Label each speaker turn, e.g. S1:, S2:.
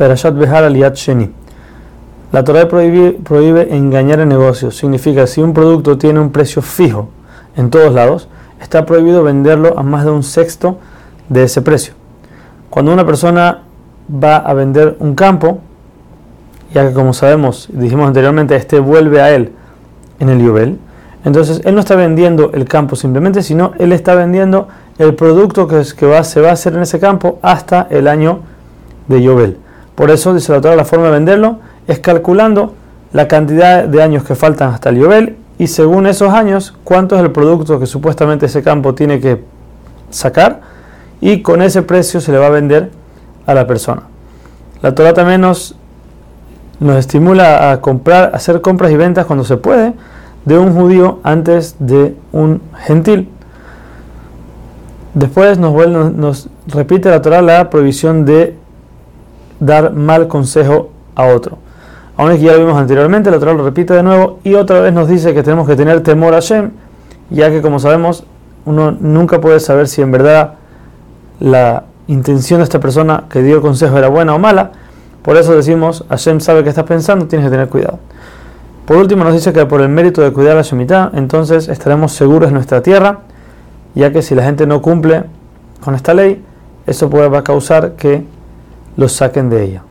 S1: Perashat Behar Aliyat Sheni. La Torah prohíbe, engañar en negocios. Significa si un producto tiene un precio fijo en todos lados, está prohibido venderlo a más de un sexto de ese precio. Cuando una persona va a vender un campo, ya que como sabemos, dijimos anteriormente, este vuelve a él en el Yobel, entonces él no está vendiendo el campo simplemente, sino él está vendiendo el producto que, va, se va a hacer en ese campo hasta el año de Yobel. Por eso, dice la Torah, la forma de venderlo es calculando la cantidad de años que faltan hasta el Yobel y según esos años, cuánto es el producto que supuestamente ese campo tiene que sacar y con ese precio se le va a vender a la persona. La Torah también nos, nos estimula a comprar, a hacer compras y ventas cuando se puede de un judío antes de un gentil. Después nos, nos repite la Torah la prohibición de dar mal consejo a otro. Aún es que ya lo vimos anteriormente, la Torah lo repite de nuevo y otra vez nos dice que tenemos que tener temor a Shem, ya que como sabemos, uno nunca puede saber si en verdad la intención de esta persona que dio el consejo era buena o mala. Por eso decimos, Hashem sabe que estás pensando, tienes que tener cuidado. Por último nos dice que por el mérito de cuidar la Shemitah, entonces estaremos seguros en nuestra tierra, ya que si la gente no cumple con esta ley, eso puede causar que los saquen de ella.